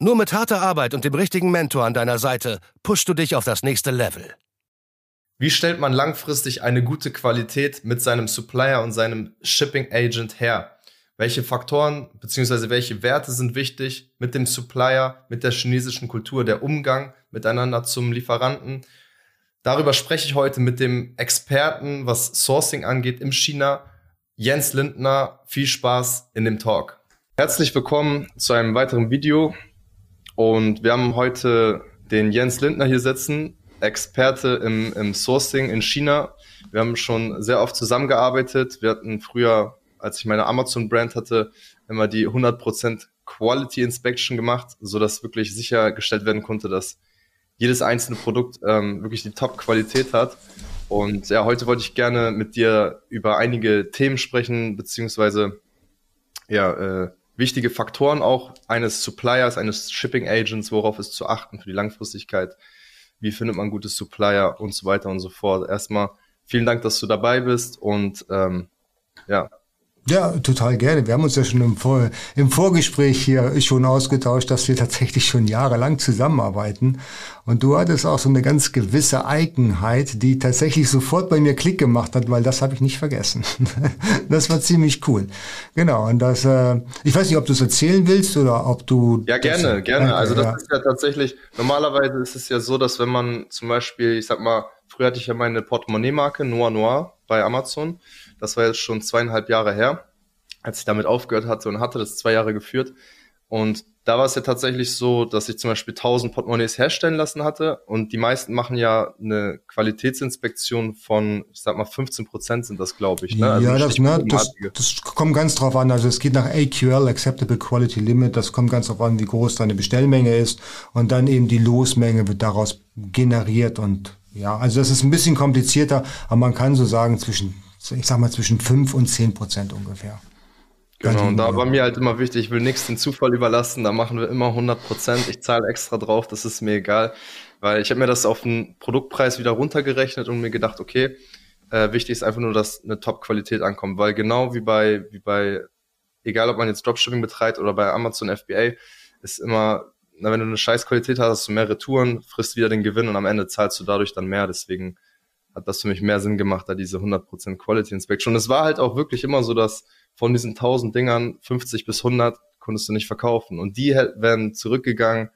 Nur mit harter Arbeit und dem richtigen Mentor an deiner Seite pushst du dich auf das nächste Level. Wie stellt man langfristig eine gute Qualität mit seinem Supplier und seinem Shipping Agent her? Welche Faktoren bzw. welche Werte sind wichtig mit dem Supplier, mit der chinesischen Kultur, der Umgang miteinander zum Lieferanten? Darüber spreche ich heute mit dem Experten, was Sourcing angeht im China, Jens Lindner. Viel Spaß in dem Talk. Herzlich willkommen zu einem weiteren Video. Und wir haben heute den Jens Lindner hier sitzen, Experte im, im Sourcing in China. Wir haben schon sehr oft zusammengearbeitet. Wir hatten früher, als ich meine Amazon-Brand hatte, immer die 100% Quality Inspection gemacht, so dass wirklich sichergestellt werden konnte, dass jedes einzelne Produkt ähm, wirklich die Top-Qualität hat. Und ja, heute wollte ich gerne mit dir über einige Themen sprechen, beziehungsweise ja, äh, wichtige Faktoren auch eines Suppliers, eines Shipping Agents, worauf ist zu achten für die Langfristigkeit, wie findet man gutes Supplier und so weiter und so fort. Erstmal vielen Dank, dass du dabei bist und ähm, ja, ja, total gerne. Wir haben uns ja schon im, Vor im Vorgespräch hier schon ausgetauscht, dass wir tatsächlich schon jahrelang zusammenarbeiten. Und du hattest auch so eine ganz gewisse Eigenheit, die tatsächlich sofort bei mir Klick gemacht hat, weil das habe ich nicht vergessen. das war ziemlich cool. Genau. Und das, äh, ich weiß nicht, ob du es erzählen willst oder ob du. Ja, gerne, das, gerne. Also das ja. ist ja tatsächlich, normalerweise ist es ja so, dass wenn man zum Beispiel, ich sag mal, früher hatte ich ja meine Portemonnaie-Marke Noir Noir bei Amazon. Das war jetzt schon zweieinhalb Jahre her, als ich damit aufgehört hatte und hatte das zwei Jahre geführt. Und da war es ja tatsächlich so, dass ich zum Beispiel 1000 Portemonnaies herstellen lassen hatte und die meisten machen ja eine Qualitätsinspektion von, ich sag mal, 15 Prozent sind das, glaube ich. Ne? Also ja, das, ne, das, das kommt ganz drauf an. Also es geht nach AQL, Acceptable Quality Limit. Das kommt ganz drauf an, wie groß deine Bestellmenge ist und dann eben die Losmenge wird daraus generiert und ja, also das ist ein bisschen komplizierter, aber man kann so sagen zwischen ich sag mal zwischen 5 und 10 Prozent ungefähr. Genau, und da war mir halt immer wichtig, ich will nichts den Zufall überlassen, da machen wir immer 100 Prozent, ich zahle extra drauf, das ist mir egal, weil ich habe mir das auf den Produktpreis wieder runtergerechnet und mir gedacht, okay, äh, wichtig ist einfach nur, dass eine Top-Qualität ankommt, weil genau wie bei, wie bei, egal ob man jetzt Dropshipping betreibt oder bei Amazon FBA, ist immer, na, wenn du eine scheiß Qualität hast, hast du mehr Retouren, frisst wieder den Gewinn und am Ende zahlst du dadurch dann mehr, deswegen hat das für mich mehr Sinn gemacht, da diese 100% Quality Inspection. Und es war halt auch wirklich immer so, dass von diesen 1000 Dingern 50 bis 100 konntest du nicht verkaufen. Und die werden zurückgegangen,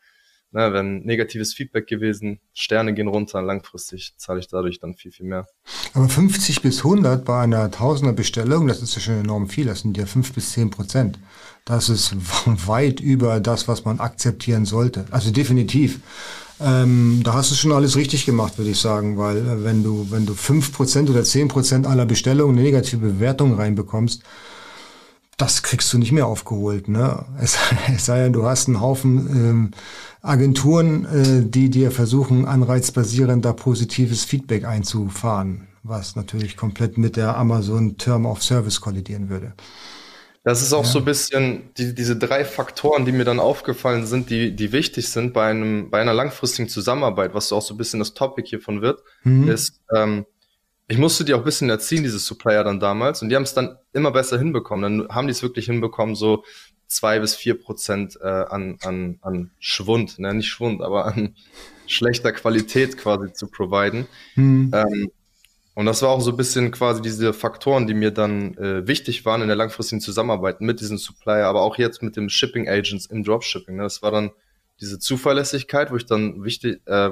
ne, wenn negatives Feedback gewesen, Sterne gehen runter, langfristig zahle ich dadurch dann viel, viel mehr. Aber 50 bis 100 bei einer Tausender Bestellung, das ist ja schon enorm viel, das sind ja 5 bis 10 Prozent. Das ist weit über das, was man akzeptieren sollte. Also definitiv. Ähm, da hast du schon alles richtig gemacht, würde ich sagen, weil äh, wenn du, wenn du fünf Prozent oder zehn Prozent aller Bestellungen eine negative Bewertung reinbekommst, das kriegst du nicht mehr aufgeholt. Ne? Es, es sei denn, du hast einen Haufen ähm, Agenturen, äh, die dir versuchen, anreizbasierend da positives Feedback einzufahren, was natürlich komplett mit der Amazon Term of Service kollidieren würde. Das ist auch ja. so ein bisschen die, diese drei Faktoren, die mir dann aufgefallen sind, die, die wichtig sind bei einem, bei einer langfristigen Zusammenarbeit, was auch so ein bisschen das Topic hiervon wird, mhm. ist, ähm, ich musste die auch ein bisschen erziehen, diese Supplier dann damals, und die haben es dann immer besser hinbekommen. Dann haben die es wirklich hinbekommen, so zwei bis vier Prozent äh, an, an, an Schwund, ne, nicht Schwund, aber an schlechter Qualität quasi zu providen. Mhm. Ähm, und das war auch so ein bisschen quasi diese Faktoren, die mir dann äh, wichtig waren in der langfristigen Zusammenarbeit mit diesem Supplier, aber auch jetzt mit dem Shipping Agents im Dropshipping. Ne? Das war dann diese Zuverlässigkeit, wo ich dann wichtig, äh,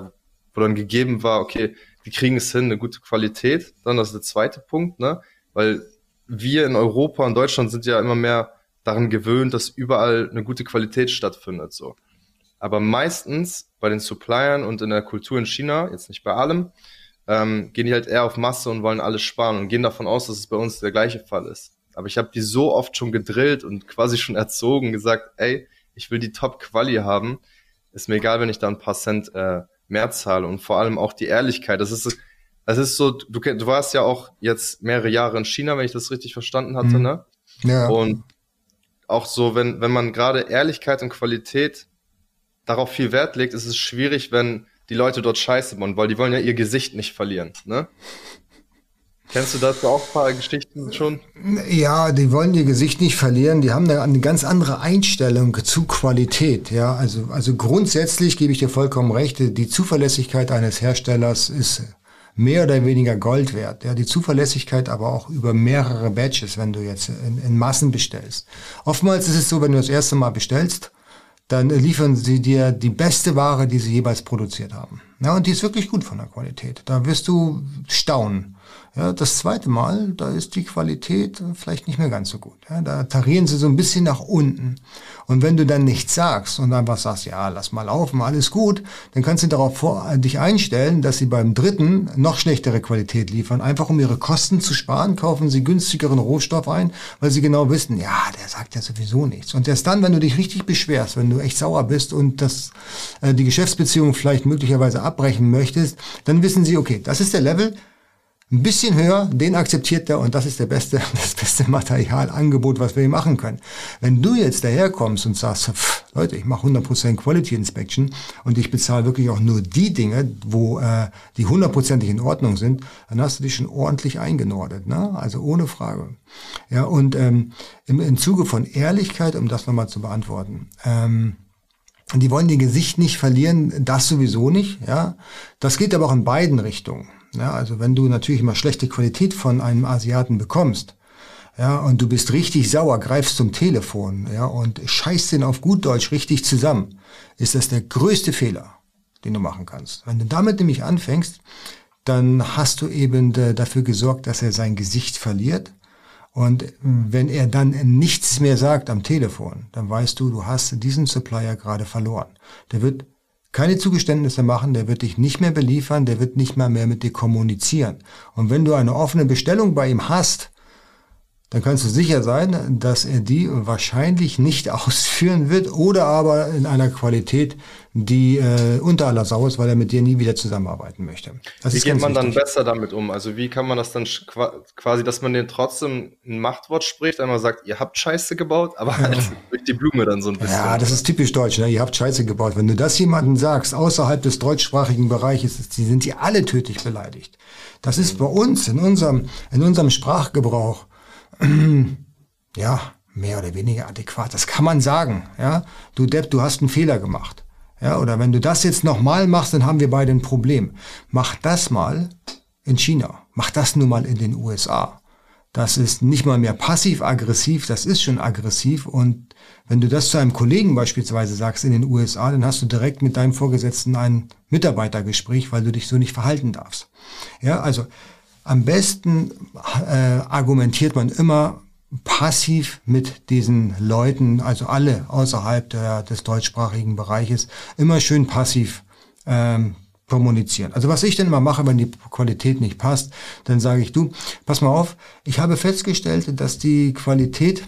wo dann gegeben war, okay, wir kriegen es hin, eine gute Qualität. Dann das ist der zweite Punkt, ne? Weil wir in Europa und Deutschland sind ja immer mehr daran gewöhnt, dass überall eine gute Qualität stattfindet. So. Aber meistens bei den Suppliern und in der Kultur in China, jetzt nicht bei allem, ähm, gehen die halt eher auf Masse und wollen alles sparen und gehen davon aus, dass es bei uns der gleiche Fall ist. Aber ich habe die so oft schon gedrillt und quasi schon erzogen, gesagt, ey, ich will die Top-Quali haben. Ist mir egal, wenn ich da ein paar Cent äh, Mehrzahl und vor allem auch die Ehrlichkeit. Das ist, das ist so, du, du warst ja auch jetzt mehrere Jahre in China, wenn ich das richtig verstanden hatte, mhm. ne? Ja. Und auch so, wenn, wenn man gerade Ehrlichkeit und Qualität darauf viel Wert legt, ist es schwierig, wenn die Leute dort scheiße bauen, weil die wollen ja ihr Gesicht nicht verlieren, ne? Kennst du dazu auch ein paar Geschichten schon? Ja, die wollen ihr Gesicht nicht verlieren. Die haben eine ganz andere Einstellung zu Qualität. Ja, also, also grundsätzlich gebe ich dir vollkommen recht. Die Zuverlässigkeit eines Herstellers ist mehr oder weniger Gold wert. Ja, die Zuverlässigkeit aber auch über mehrere Batches, wenn du jetzt in, in Massen bestellst. Oftmals ist es so, wenn du das erste Mal bestellst, dann liefern sie dir die beste Ware, die sie jeweils produziert haben. Ja, und die ist wirklich gut von der Qualität. Da wirst du staunen. Ja, das zweite Mal, da ist die Qualität vielleicht nicht mehr ganz so gut. Ja, da tarieren sie so ein bisschen nach unten. Und wenn du dann nichts sagst und einfach sagst, ja, lass mal laufen, alles gut, dann kannst du darauf vor, dich einstellen, dass sie beim dritten noch schlechtere Qualität liefern. Einfach um ihre Kosten zu sparen, kaufen sie günstigeren Rohstoff ein, weil sie genau wissen, ja, der sagt ja sowieso nichts. Und erst dann, wenn du dich richtig beschwerst, wenn du echt sauer bist und das, äh, die Geschäftsbeziehung vielleicht möglicherweise abbrechen möchtest, dann wissen sie, okay, das ist der Level, ein bisschen höher, den akzeptiert er und das ist der beste, das beste Materialangebot, was wir hier machen können. Wenn du jetzt daherkommst und sagst, pff, Leute, ich mache 100% Quality Inspection und ich bezahle wirklich auch nur die Dinge, wo äh, die hundertprozentig in Ordnung sind, dann hast du dich schon ordentlich eingenordet, ne? also ohne Frage. Ja, und ähm, im, im Zuge von Ehrlichkeit, um das nochmal zu beantworten, ähm, die wollen ihr Gesicht nicht verlieren, das sowieso nicht. Ja, das geht aber auch in beiden Richtungen. Ja, also wenn du natürlich mal schlechte Qualität von einem Asiaten bekommst, ja, und du bist richtig sauer, greifst zum Telefon, ja, und scheißt den auf gut Deutsch richtig zusammen, ist das der größte Fehler, den du machen kannst. Wenn du damit nämlich anfängst, dann hast du eben äh, dafür gesorgt, dass er sein Gesicht verliert. Und äh, wenn er dann nichts mehr sagt am Telefon, dann weißt du, du hast diesen Supplier gerade verloren. Der wird keine Zugeständnisse machen, der wird dich nicht mehr beliefern, der wird nicht mal mehr mit dir kommunizieren. Und wenn du eine offene Bestellung bei ihm hast, dann kannst du sicher sein, dass er die wahrscheinlich nicht ausführen wird oder aber in einer Qualität, die äh, unter aller Sau ist, weil er mit dir nie wieder zusammenarbeiten möchte. Das wie geht man wichtig. dann besser damit um? Also wie kann man das dann quasi, dass man den trotzdem ein Machtwort spricht, einmal sagt, ihr habt Scheiße gebaut, aber halt durch die Blume dann so ein bisschen. Ja, das ist typisch deutsch, ne? ihr habt Scheiße gebaut. Wenn du das jemandem sagst, außerhalb des deutschsprachigen Bereiches, sind die alle tödlich beleidigt. Das ist bei uns, in unserem, in unserem Sprachgebrauch, ja, mehr oder weniger adäquat. Das kann man sagen. Ja, du Depp, du hast einen Fehler gemacht. Ja, oder wenn du das jetzt nochmal machst, dann haben wir beide ein Problem. Mach das mal in China. Mach das nur mal in den USA. Das ist nicht mal mehr passiv-aggressiv, das ist schon aggressiv. Und wenn du das zu einem Kollegen beispielsweise sagst in den USA, dann hast du direkt mit deinem Vorgesetzten ein Mitarbeitergespräch, weil du dich so nicht verhalten darfst. Ja, also am besten äh, argumentiert man immer passiv mit diesen Leuten, also alle außerhalb der, des deutschsprachigen Bereiches, immer schön passiv ähm, kommunizieren. Also was ich denn immer mache, wenn die Qualität nicht passt, dann sage ich, du, pass mal auf, ich habe festgestellt, dass die Qualität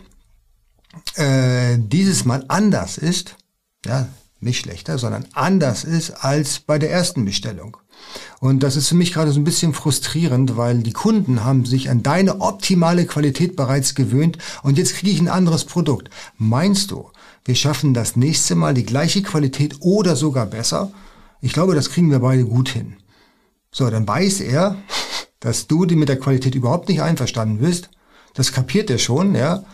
äh, dieses Mal anders ist, ja, nicht schlechter, sondern anders ist als bei der ersten Bestellung. Und das ist für mich gerade so ein bisschen frustrierend, weil die Kunden haben sich an deine optimale Qualität bereits gewöhnt und jetzt kriege ich ein anderes Produkt. Meinst du, wir schaffen das nächste Mal die gleiche Qualität oder sogar besser? Ich glaube, das kriegen wir beide gut hin. So, dann weiß er, dass du mit der Qualität überhaupt nicht einverstanden bist. Das kapiert er schon, ja.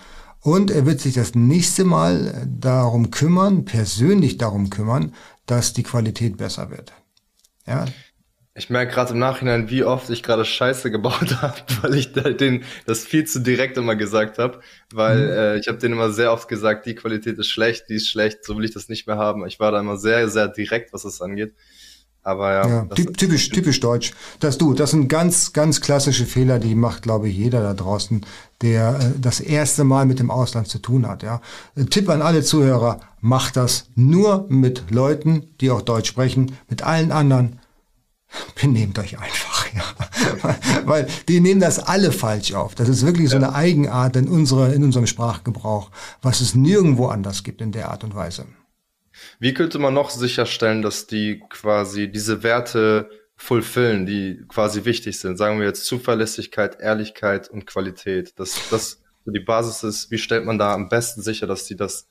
Und er wird sich das nächste Mal darum kümmern, persönlich darum kümmern, dass die Qualität besser wird. Ja, ich merke gerade im Nachhinein, wie oft ich gerade Scheiße gebaut habe, weil ich den das viel zu direkt immer gesagt habe, weil mhm. äh, ich habe denen immer sehr oft gesagt, die Qualität ist schlecht, die ist schlecht, so will ich das nicht mehr haben. Ich war da immer sehr, sehr direkt, was das angeht. Aber ja. ja typisch, typisch deutsch. Das du, das sind ganz, ganz klassische Fehler, die macht, glaube ich, jeder da draußen, der äh, das erste Mal mit dem Ausland zu tun hat. Ja. Tipp an alle Zuhörer, macht das nur mit Leuten, die auch Deutsch sprechen. Mit allen anderen benehmt euch einfach, ja. Weil die nehmen das alle falsch auf. Das ist wirklich so eine Eigenart in, unserer, in unserem Sprachgebrauch, was es nirgendwo anders gibt in der Art und Weise. Wie könnte man noch sicherstellen, dass die quasi diese Werte fulfillen, die quasi wichtig sind? Sagen wir jetzt Zuverlässigkeit, Ehrlichkeit und Qualität. Dass das die Basis ist, wie stellt man da am besten sicher, dass die das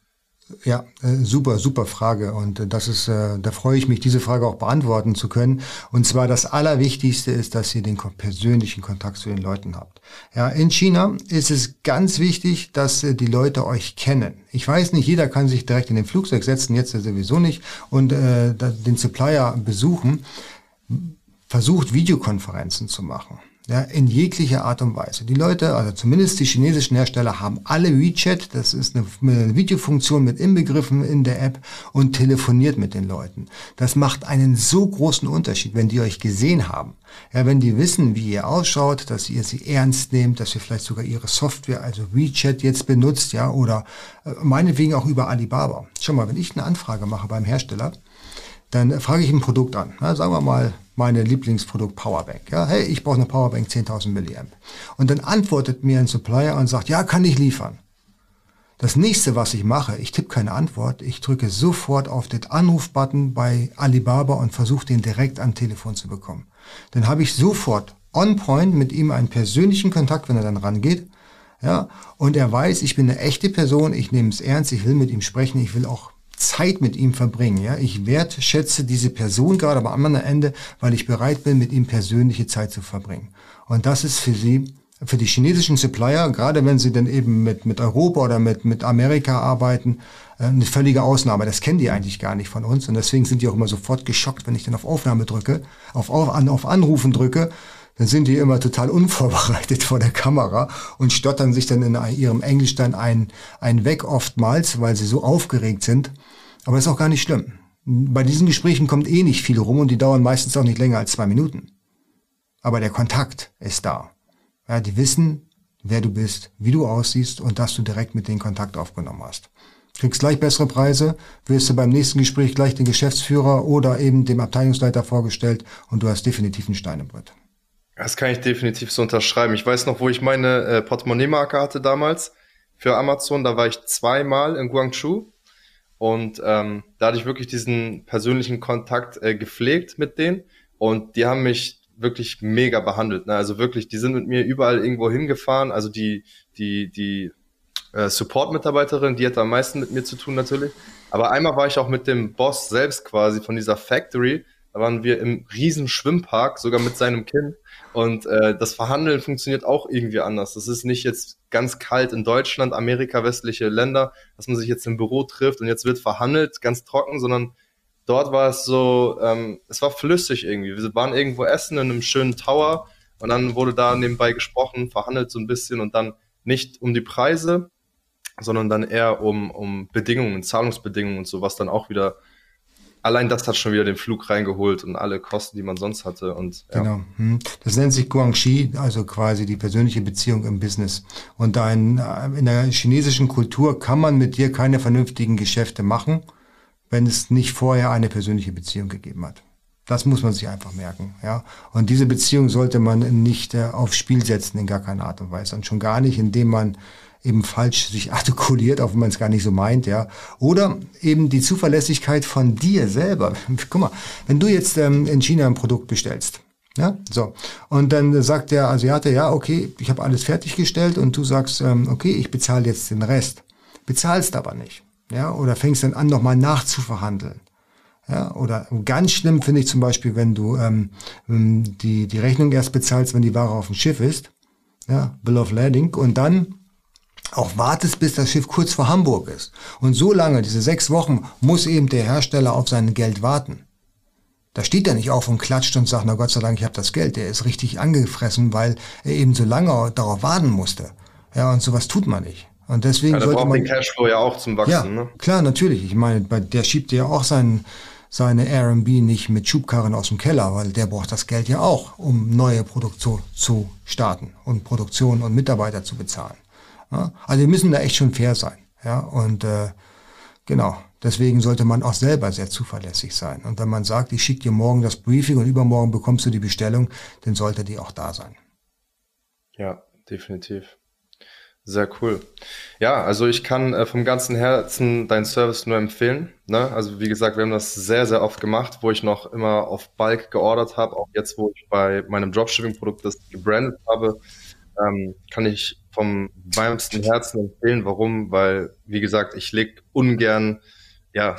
ja, äh, super, super Frage. Und äh, das ist, äh, da freue ich mich, diese Frage auch beantworten zu können. Und zwar das Allerwichtigste ist, dass ihr den persönlichen Kontakt zu den Leuten habt. Ja, in China ist es ganz wichtig, dass die Leute euch kennen. Ich weiß nicht, jeder kann sich direkt in den Flugzeug setzen, jetzt sowieso nicht, und äh, den Supplier besuchen. Versucht Videokonferenzen zu machen ja, in jeglicher Art und Weise. Die Leute, also zumindest die chinesischen Hersteller, haben alle WeChat, das ist eine, eine Videofunktion mit inbegriffen in der App und telefoniert mit den Leuten. Das macht einen so großen Unterschied, wenn die euch gesehen haben. Ja, wenn die wissen, wie ihr ausschaut, dass ihr sie ernst nehmt, dass ihr vielleicht sogar ihre Software, also WeChat jetzt benutzt, ja, oder äh, meinetwegen auch über Alibaba. Schau mal, wenn ich eine Anfrage mache beim Hersteller, dann frage ich ein Produkt an. Ja, sagen wir mal, meine Lieblingsprodukt Powerbank. Ja, hey, ich brauche eine Powerbank 10.000 Milliamp. Und dann antwortet mir ein Supplier und sagt, ja, kann ich liefern. Das nächste, was ich mache, ich tippe keine Antwort, ich drücke sofort auf den Anrufbutton bei Alibaba und versuche den direkt am Telefon zu bekommen. Dann habe ich sofort on point mit ihm einen persönlichen Kontakt, wenn er dann rangeht. Ja, und er weiß, ich bin eine echte Person, ich nehme es ernst, ich will mit ihm sprechen, ich will auch Zeit mit ihm verbringen. Ja? Ich wertschätze diese Person gerade am anderen Ende, weil ich bereit bin, mit ihm persönliche Zeit zu verbringen. Und das ist für sie, für die chinesischen Supplier, gerade wenn sie dann eben mit, mit Europa oder mit, mit Amerika arbeiten, äh, eine völlige Ausnahme. Das kennen die eigentlich gar nicht von uns. Und deswegen sind die auch immer sofort geschockt, wenn ich dann auf Aufnahme drücke, auf, auf, auf Anrufen drücke dann sind die immer total unvorbereitet vor der Kamera und stottern sich dann in ihrem Englisch dann ein, ein weg oftmals, weil sie so aufgeregt sind. Aber das ist auch gar nicht schlimm. Bei diesen Gesprächen kommt eh nicht viel rum und die dauern meistens auch nicht länger als zwei Minuten. Aber der Kontakt ist da. Ja, die wissen, wer du bist, wie du aussiehst und dass du direkt mit denen Kontakt aufgenommen hast. Kriegst gleich bessere Preise, wirst du beim nächsten Gespräch gleich den Geschäftsführer oder eben dem Abteilungsleiter vorgestellt und du hast definitiv einen Stein im Brett. Das kann ich definitiv so unterschreiben. Ich weiß noch, wo ich meine äh, Portemonnaie-Marke hatte damals für Amazon. Da war ich zweimal in Guangzhou und ähm, da hatte ich wirklich diesen persönlichen Kontakt äh, gepflegt mit denen und die haben mich wirklich mega behandelt. Ne? Also wirklich, die sind mit mir überall irgendwo hingefahren. Also die die die äh, Support-Mitarbeiterin, die hat am meisten mit mir zu tun natürlich. Aber einmal war ich auch mit dem Boss selbst quasi von dieser Factory. Da waren wir im riesen Schwimmpark, sogar mit seinem Kind. Und äh, das Verhandeln funktioniert auch irgendwie anders. Das ist nicht jetzt ganz kalt in Deutschland, Amerika, westliche Länder, dass man sich jetzt im Büro trifft und jetzt wird verhandelt, ganz trocken, sondern dort war es so, ähm, es war flüssig irgendwie. Wir waren irgendwo essen in einem schönen Tower und dann wurde da nebenbei gesprochen, verhandelt so ein bisschen und dann nicht um die Preise, sondern dann eher um, um Bedingungen, Zahlungsbedingungen und so, was dann auch wieder allein das hat schon wieder den Flug reingeholt und alle Kosten, die man sonst hatte. Und, ja. Genau. Hm. Das nennt sich Guangxi, also quasi die persönliche Beziehung im Business. Und in, in der chinesischen Kultur kann man mit dir keine vernünftigen Geschäfte machen, wenn es nicht vorher eine persönliche Beziehung gegeben hat. Das muss man sich einfach merken, ja. Und diese Beziehung sollte man nicht äh, aufs Spiel setzen in gar keiner Art und Weise. Und schon gar nicht, indem man eben falsch sich artikuliert, auch wenn man es gar nicht so meint, ja. Oder eben die Zuverlässigkeit von dir selber. Guck mal, wenn du jetzt ähm, in China ein Produkt bestellst, ja, so. Und dann sagt der Asiate, ja, okay, ich habe alles fertiggestellt und du sagst, ähm, okay, ich bezahle jetzt den Rest. Bezahlst aber nicht. Ja, oder fängst dann an, nochmal nachzuverhandeln. Ja, oder ganz schlimm finde ich zum Beispiel, wenn du ähm, die, die Rechnung erst bezahlst, wenn die Ware auf dem Schiff ist. Ja, Bill of Lading. Und dann auch wartest, bis das Schiff kurz vor Hamburg ist. Und so lange, diese sechs Wochen, muss eben der Hersteller auf sein Geld warten. Da steht er nicht auf und klatscht und sagt, na Gott sei Dank, ich habe das Geld. Der ist richtig angefressen, weil er eben so lange darauf warten musste. Ja, und sowas tut man nicht. Und deswegen ja, sollte braucht man den Cashflow ja auch zum Wachsen. Ja, ne? klar, natürlich. Ich meine, der schiebt ja auch seinen seine R&B nicht mit Schubkarren aus dem Keller, weil der braucht das Geld ja auch, um neue Produktion zu starten und Produktion und Mitarbeiter zu bezahlen. Ja? Also wir müssen da echt schon fair sein. Ja, und äh, genau, deswegen sollte man auch selber sehr zuverlässig sein. Und wenn man sagt, ich schicke dir morgen das Briefing und übermorgen bekommst du die Bestellung, dann sollte die auch da sein. Ja, definitiv. Sehr cool. Ja, also ich kann äh, vom ganzen Herzen deinen Service nur empfehlen. Ne? Also wie gesagt, wir haben das sehr, sehr oft gemacht, wo ich noch immer auf Bulk geordert habe. Auch jetzt, wo ich bei meinem Dropshipping-Produkt das gebrandet habe, ähm, kann ich vom warmsten Herzen empfehlen. Warum? Weil, wie gesagt, ich leg ungern ja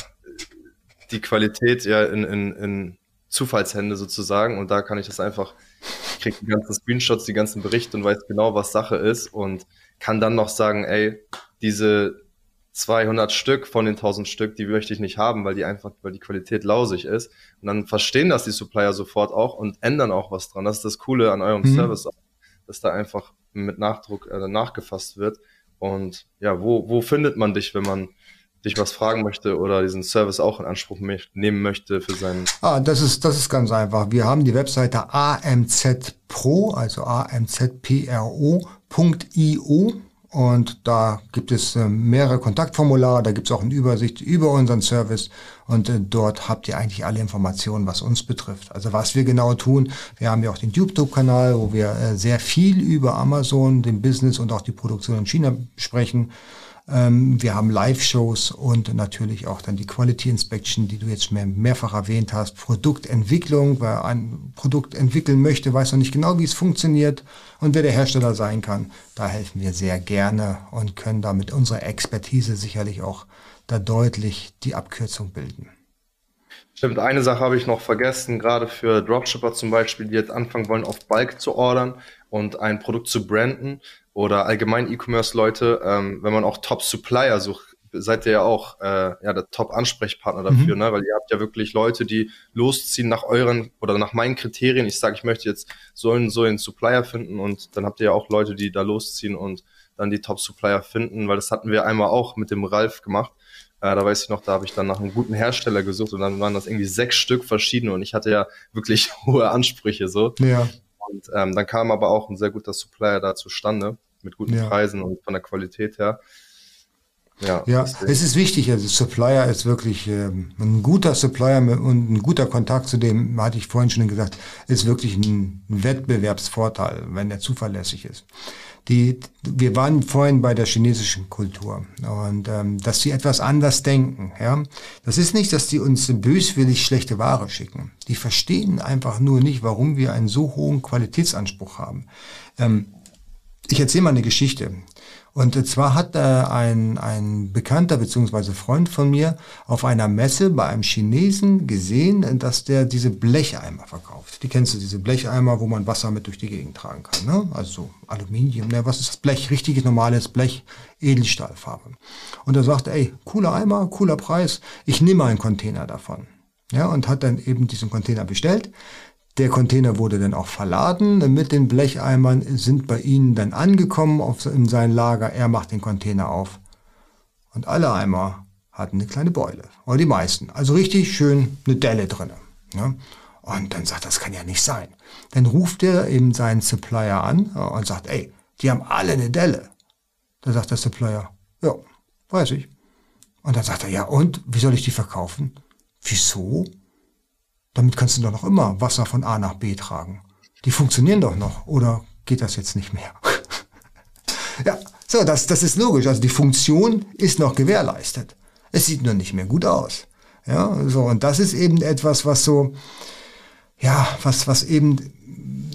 die Qualität ja in, in, in Zufallshände sozusagen und da kann ich das einfach, ich kriege die ganzen Screenshots, die ganzen Berichte und weiß genau, was Sache ist und kann dann noch sagen, ey, diese 200 Stück von den 1000 Stück, die möchte ich nicht haben, weil die einfach, weil die Qualität lausig ist. Und dann verstehen das die Supplier sofort auch und ändern auch was dran. Das ist das Coole an eurem mhm. Service, dass da einfach mit Nachdruck äh, nachgefasst wird. Und ja, wo, wo findet man dich, wenn man dich was fragen möchte oder diesen Service auch in Anspruch nehmen möchte für seinen. Ah, das ist, das ist ganz einfach. Wir haben die Webseite amzpro, also amzpro.io und da gibt es äh, mehrere Kontaktformulare, da gibt es auch eine Übersicht über unseren Service und äh, dort habt ihr eigentlich alle Informationen, was uns betrifft. Also was wir genau tun, wir haben ja auch den YouTube-Kanal, wo wir äh, sehr viel über Amazon, den Business und auch die Produktion in China sprechen. Ähm, wir haben Live-Shows und natürlich auch dann die Quality Inspection, die du jetzt mehr, mehrfach erwähnt hast. Produktentwicklung, wer ein Produkt entwickeln möchte, weiß noch nicht genau, wie es funktioniert und wer der Hersteller sein kann. Da helfen wir sehr gerne und können da mit unserer Expertise sicherlich auch da deutlich die Abkürzung bilden. Stimmt, eine Sache habe ich noch vergessen, gerade für Dropshipper zum Beispiel, die jetzt anfangen wollen, auf Bulk zu ordern und ein Produkt zu branden oder allgemein E-Commerce-Leute, ähm, wenn man auch Top-Supplier sucht, seid ihr ja auch äh, ja, der Top-Ansprechpartner dafür, mhm. ne? weil ihr habt ja wirklich Leute, die losziehen nach euren oder nach meinen Kriterien. Ich sage, ich möchte jetzt so einen, so einen Supplier finden und dann habt ihr ja auch Leute, die da losziehen und dann die Top-Supplier finden, weil das hatten wir einmal auch mit dem Ralf gemacht. Äh, da weiß ich noch, da habe ich dann nach einem guten Hersteller gesucht und dann waren das irgendwie sechs Stück verschiedene und ich hatte ja wirklich hohe Ansprüche so. Ja. Und ähm, dann kam aber auch ein sehr guter Supplier da zustande mit guten ja. Preisen und von der Qualität her. Ja, ja es ist wichtig. Also Supplier ist wirklich ähm, ein guter Supplier und ein guter Kontakt zu dem, hatte ich vorhin schon gesagt, ist wirklich ein Wettbewerbsvorteil, wenn er zuverlässig ist. Die, wir waren vorhin bei der chinesischen Kultur und ähm, dass sie etwas anders denken. Ja, das ist nicht, dass die uns böswillig schlechte Ware schicken. Die verstehen einfach nur nicht, warum wir einen so hohen Qualitätsanspruch haben. Ähm, ich erzähle mal eine Geschichte. Und zwar hat äh, ein, ein Bekannter beziehungsweise Freund von mir auf einer Messe bei einem Chinesen gesehen, dass der diese Blecheimer verkauft. Die kennst du, diese Blecheimer, wo man Wasser mit durch die Gegend tragen kann. Ne? Also so Aluminium, ne, was ist das Blech? Richtiges normales Blech, Edelstahlfarbe. Und er sagte, ey, cooler Eimer, cooler Preis, ich nehme einen Container davon. Ja, und hat dann eben diesen Container bestellt. Der Container wurde dann auch verladen mit den Blecheimern, sind bei ihnen dann angekommen auf, in sein Lager. Er macht den Container auf. Und alle Eimer hatten eine kleine Beule. Oder die meisten. Also richtig schön eine Delle drin. Ja? Und dann sagt, das kann ja nicht sein. Dann ruft er eben seinen Supplier an und sagt, ey, die haben alle eine Delle. Da sagt der Supplier, ja, weiß ich. Und dann sagt er, ja, und wie soll ich die verkaufen? Wieso? Damit kannst du doch noch immer Wasser von A nach B tragen. Die funktionieren doch noch. Oder geht das jetzt nicht mehr? ja, so, das, das ist logisch. Also die Funktion ist noch gewährleistet. Es sieht nur nicht mehr gut aus. Ja, so, und das ist eben etwas, was so, ja, was, was eben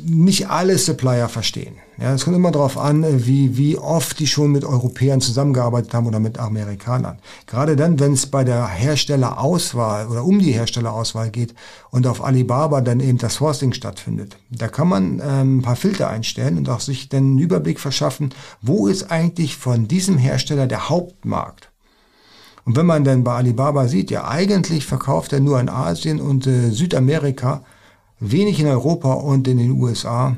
nicht alle Supplier verstehen. Ja, es kommt immer darauf an, wie, wie oft die schon mit Europäern zusammengearbeitet haben oder mit Amerikanern. Gerade dann, wenn es bei der Herstellerauswahl oder um die Herstellerauswahl geht und auf Alibaba dann eben das Sourcing stattfindet. Da kann man ähm, ein paar Filter einstellen und auch sich dann einen Überblick verschaffen, wo ist eigentlich von diesem Hersteller der Hauptmarkt. Und wenn man dann bei Alibaba sieht, ja eigentlich verkauft er nur in Asien und äh, Südamerika, wenig in Europa und in den USA,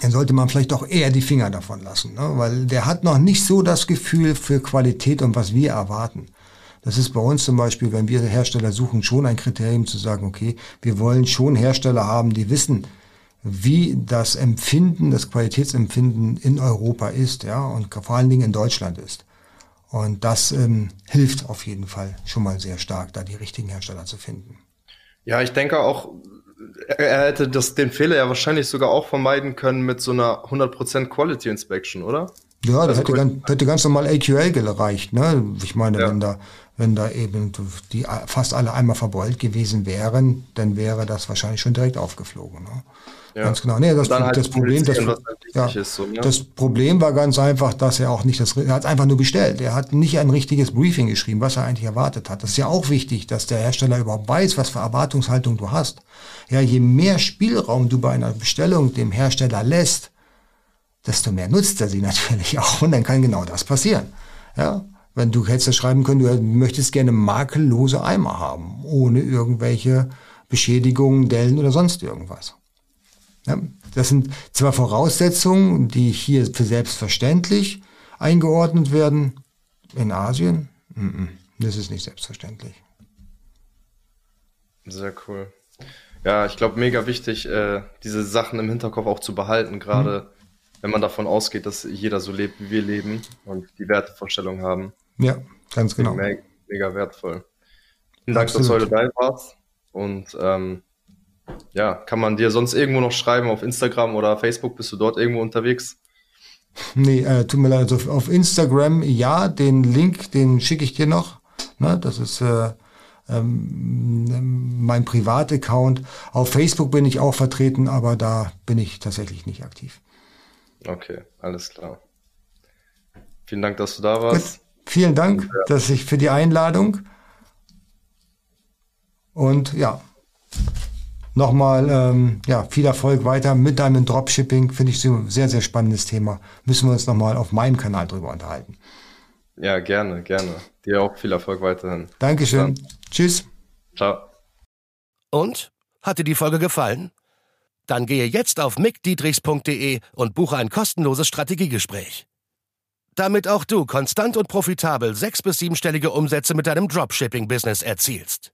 dann sollte man vielleicht doch eher die Finger davon lassen, ne? weil der hat noch nicht so das Gefühl für Qualität und was wir erwarten. Das ist bei uns zum Beispiel, wenn wir Hersteller suchen, schon ein Kriterium zu sagen, okay, wir wollen schon Hersteller haben, die wissen, wie das Empfinden, das Qualitätsempfinden in Europa ist, ja, und vor allen Dingen in Deutschland ist. Und das ähm, hilft auf jeden Fall schon mal sehr stark, da die richtigen Hersteller zu finden. Ja, ich denke auch, er hätte das, den Fehler ja wahrscheinlich sogar auch vermeiden können mit so einer 100% Quality Inspection, oder? Ja, das hätte, ganz, hätte ganz normal AQL gereicht. Ne? Ich meine, ja. wenn da wenn da eben die fast alle einmal verbeult gewesen wären, dann wäre das wahrscheinlich schon direkt aufgeflogen. Ne? Ja. Ganz genau. Nee, das, halt das Problem, das, ja, ist, so, ne? das Problem war ganz einfach, dass er auch nicht das, er hat einfach nur bestellt. Er hat nicht ein richtiges Briefing geschrieben, was er eigentlich erwartet hat. Das ist ja auch wichtig, dass der Hersteller überhaupt weiß, was für Erwartungshaltung du hast. Ja, je mehr Spielraum du bei einer Bestellung dem Hersteller lässt, desto mehr nutzt er sie natürlich auch und dann kann genau das passieren. Ja, wenn du hättest schreiben können, du möchtest gerne makellose Eimer haben, ohne irgendwelche Beschädigungen, Dellen oder sonst irgendwas. Ja, das sind zwar Voraussetzungen, die hier für selbstverständlich eingeordnet werden. In Asien, das ist nicht selbstverständlich. Sehr cool. Ja, ich glaube, mega wichtig, äh, diese Sachen im Hinterkopf auch zu behalten, gerade mhm. wenn man davon ausgeht, dass jeder so lebt, wie wir leben und die Wertevorstellung haben. Ja, ganz genau. Mega, mega wertvoll. Vielen Dank, Absolut. dass du heute dabei warst. Und ähm, ja, kann man dir sonst irgendwo noch schreiben auf Instagram oder Facebook? Bist du dort irgendwo unterwegs? Nee, äh, tut mir leid. Also auf Instagram ja, den Link, den schicke ich dir noch. Ne, das ist äh, ähm, mein Privataccount. Auf Facebook bin ich auch vertreten, aber da bin ich tatsächlich nicht aktiv. Okay, alles klar. Vielen Dank, dass du da warst. Gut. Vielen Dank, ja. dass ich für die Einladung. Und ja, nochmal ähm, ja, viel Erfolg weiter mit deinem Dropshipping. Finde ich so ein sehr, sehr spannendes Thema. Müssen wir uns nochmal auf meinem Kanal drüber unterhalten. Ja, gerne, gerne. Dir auch viel Erfolg weiterhin. Dankeschön. Tschüss. Ciao. Und? Hat dir die Folge gefallen? Dann gehe jetzt auf mickdietrichs.de und buche ein kostenloses Strategiegespräch. Damit auch du konstant und profitabel sechs- bis siebenstellige Umsätze mit deinem Dropshipping-Business erzielst.